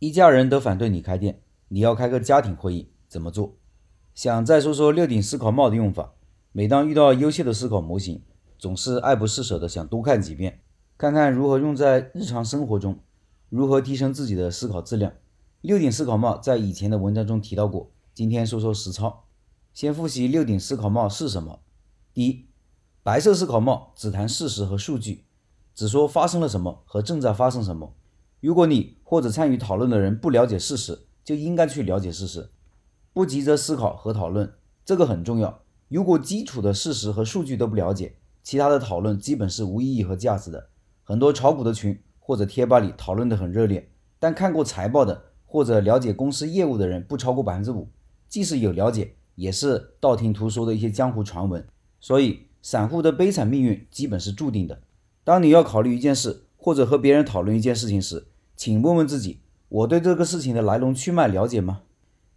一家人都反对你开店，你要开个家庭会议，怎么做？想再说说六顶思考帽的用法。每当遇到优秀的思考模型，总是爱不释手的想多看几遍，看看如何用在日常生活中，如何提升自己的思考质量。六顶思考帽在以前的文章中提到过，今天说说实操。先复习六顶思考帽是什么。第一，白色思考帽只谈事实和数据，只说发生了什么和正在发生什么。如果你或者参与讨论的人不了解事实，就应该去了解事实，不急着思考和讨论，这个很重要。如果基础的事实和数据都不了解，其他的讨论基本是无意义和价值的。很多炒股的群或者贴吧里讨论的很热烈，但看过财报的或者了解公司业务的人不超过百分之五，即使有了解，也是道听途说的一些江湖传闻。所以，散户的悲惨命运基本是注定的。当你要考虑一件事，或者和别人讨论一件事情时，请问问自己：我对这个事情的来龙去脉了解吗？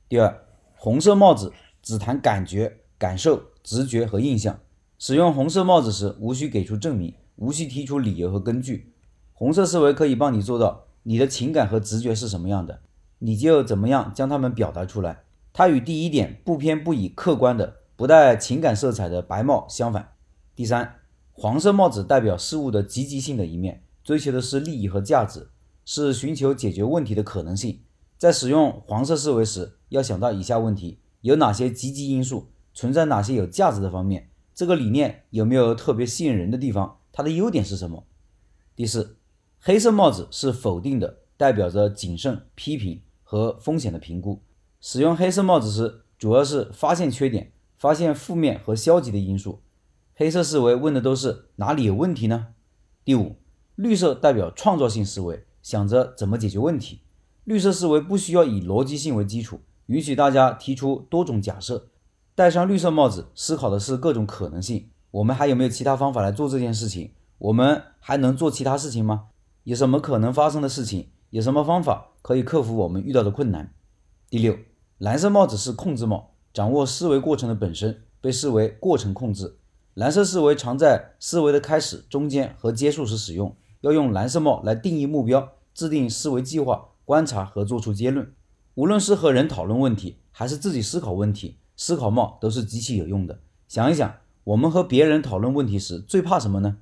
第二，红色帽子只谈感觉、感受、直觉和印象。使用红色帽子时，无需给出证明，无需提出理由和根据。红色思维可以帮你做到：你的情感和直觉是什么样的，你就怎么样将它们表达出来。它与第一点不偏不倚、客观的、不带情感色彩的白帽相反。第三，黄色帽子代表事物的积极性的一面，追求的是利益和价值。是寻求解决问题的可能性。在使用黄色思维时，要想到以下问题：有哪些积极因素？存在哪些有价值的方面？这个理念有没有特别吸引人的地方？它的优点是什么？第四，黑色帽子是否定的，代表着谨慎、批评和风险的评估。使用黑色帽子时，主要是发现缺点、发现负面和消极的因素。黑色思维问的都是哪里有问题呢？第五，绿色代表创造性思维。想着怎么解决问题，绿色思维不需要以逻辑性为基础，允许大家提出多种假设。戴上绿色帽子，思考的是各种可能性。我们还有没有其他方法来做这件事情？我们还能做其他事情吗？有什么可能发生的事情？有什么方法可以克服我们遇到的困难？第六，蓝色帽子是控制帽，掌握思维过程的本身被视为过程控制。蓝色思维常在思维的开始、中间和结束时使用。要用蓝色帽来定义目标、制定思维计划、观察和做出结论。无论是和人讨论问题，还是自己思考问题，思考帽都是极其有用的。想一想，我们和别人讨论问题时最怕什么呢？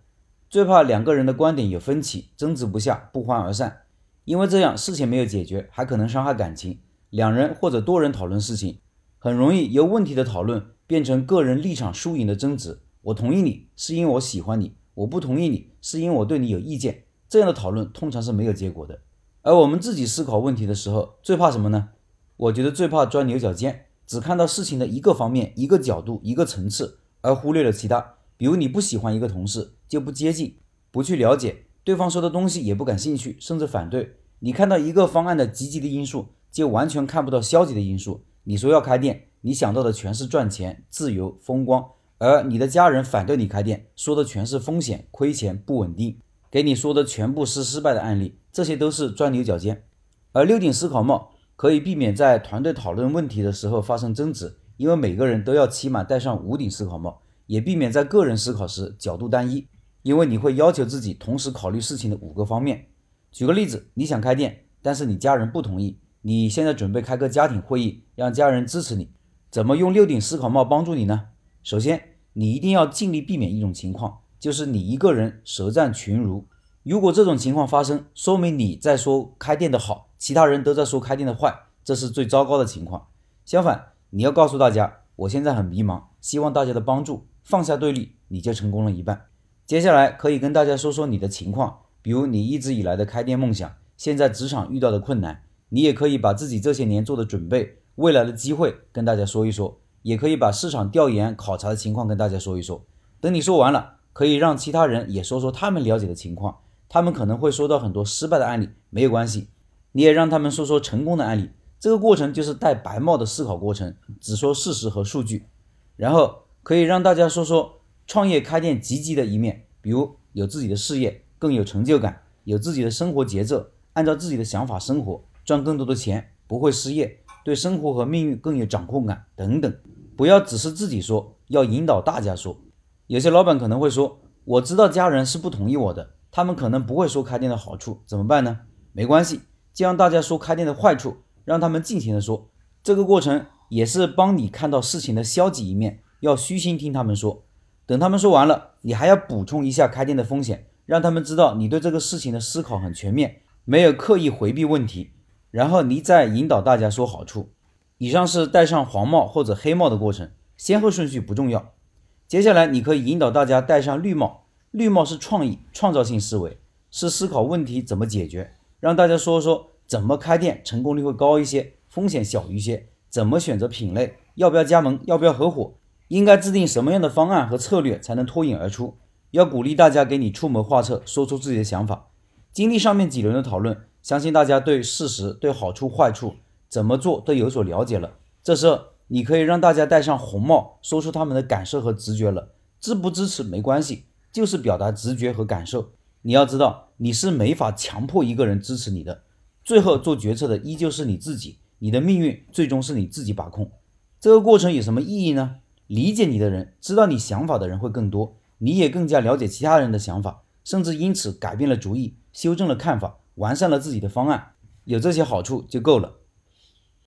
最怕两个人的观点有分歧，争执不下，不欢而散。因为这样事情没有解决，还可能伤害感情。两人或者多人讨论事情，很容易由问题的讨论变成个人立场输赢的争执。我同意你是因为我喜欢你。我不同意你，是因为我对你有意见。这样的讨论通常是没有结果的。而我们自己思考问题的时候，最怕什么呢？我觉得最怕钻牛角尖，只看到事情的一个方面、一个角度、一个层次，而忽略了其他。比如你不喜欢一个同事，就不接近，不去了解对方说的东西，也不感兴趣，甚至反对。你看到一个方案的积极的因素，就完全看不到消极的因素。你说要开店，你想到的全是赚钱、自由、风光。而你的家人反对你开店，说的全是风险、亏钱、不稳定，给你说的全部是失败的案例，这些都是钻牛角尖。而六顶思考帽可以避免在团队讨论问题的时候发生争执，因为每个人都要起码戴上五顶思考帽，也避免在个人思考时角度单一，因为你会要求自己同时考虑事情的五个方面。举个例子，你想开店，但是你家人不同意，你现在准备开个家庭会议，让家人支持你，怎么用六顶思考帽帮助你呢？首先。你一定要尽力避免一种情况，就是你一个人舌战群儒。如果这种情况发生，说明你在说开店的好，其他人都在说开店的坏，这是最糟糕的情况。相反，你要告诉大家，我现在很迷茫，希望大家的帮助，放下对立，你就成功了一半。接下来可以跟大家说说你的情况，比如你一直以来的开店梦想，现在职场遇到的困难，你也可以把自己这些年做的准备，未来的机会跟大家说一说。也可以把市场调研考察的情况跟大家说一说。等你说完了，可以让其他人也说说他们了解的情况。他们可能会说到很多失败的案例，没有关系，你也让他们说说成功的案例。这个过程就是戴白帽的思考过程，只说事实和数据。然后可以让大家说说创业开店积极的一面，比如有自己的事业，更有成就感，有自己的生活节奏，按照自己的想法生活，赚更多的钱，不会失业，对生活和命运更有掌控感等等。不要只是自己说，要引导大家说。有些老板可能会说：“我知道家人是不同意我的，他们可能不会说开店的好处，怎么办呢？”没关系，就让大家说开店的坏处，让他们尽情的说。这个过程也是帮你看到事情的消极一面，要虚心听他们说。等他们说完了，你还要补充一下开店的风险，让他们知道你对这个事情的思考很全面，没有刻意回避问题。然后你再引导大家说好处。以上是戴上黄帽或者黑帽的过程，先后顺序不重要。接下来你可以引导大家戴上绿帽，绿帽是创意、创造性思维，是思考问题怎么解决，让大家说说怎么开店成功率会高一些，风险小一些，怎么选择品类，要不要加盟，要不要合伙。应该制定什么样的方案和策略才能脱颖而出？要鼓励大家给你出谋划策，说出自己的想法。经历上面几轮的讨论，相信大家对事实、对好处、坏处怎么做都有所了解了。这时候，你可以让大家戴上红帽，说出他们的感受和直觉了。支不支持没关系，就是表达直觉和感受。你要知道，你是没法强迫一个人支持你的，最后做决策的依旧是你自己，你的命运最终是你自己把控。这个过程有什么意义呢？理解你的人，知道你想法的人会更多，你也更加了解其他人的想法，甚至因此改变了主意，修正了看法，完善了自己的方案。有这些好处就够了。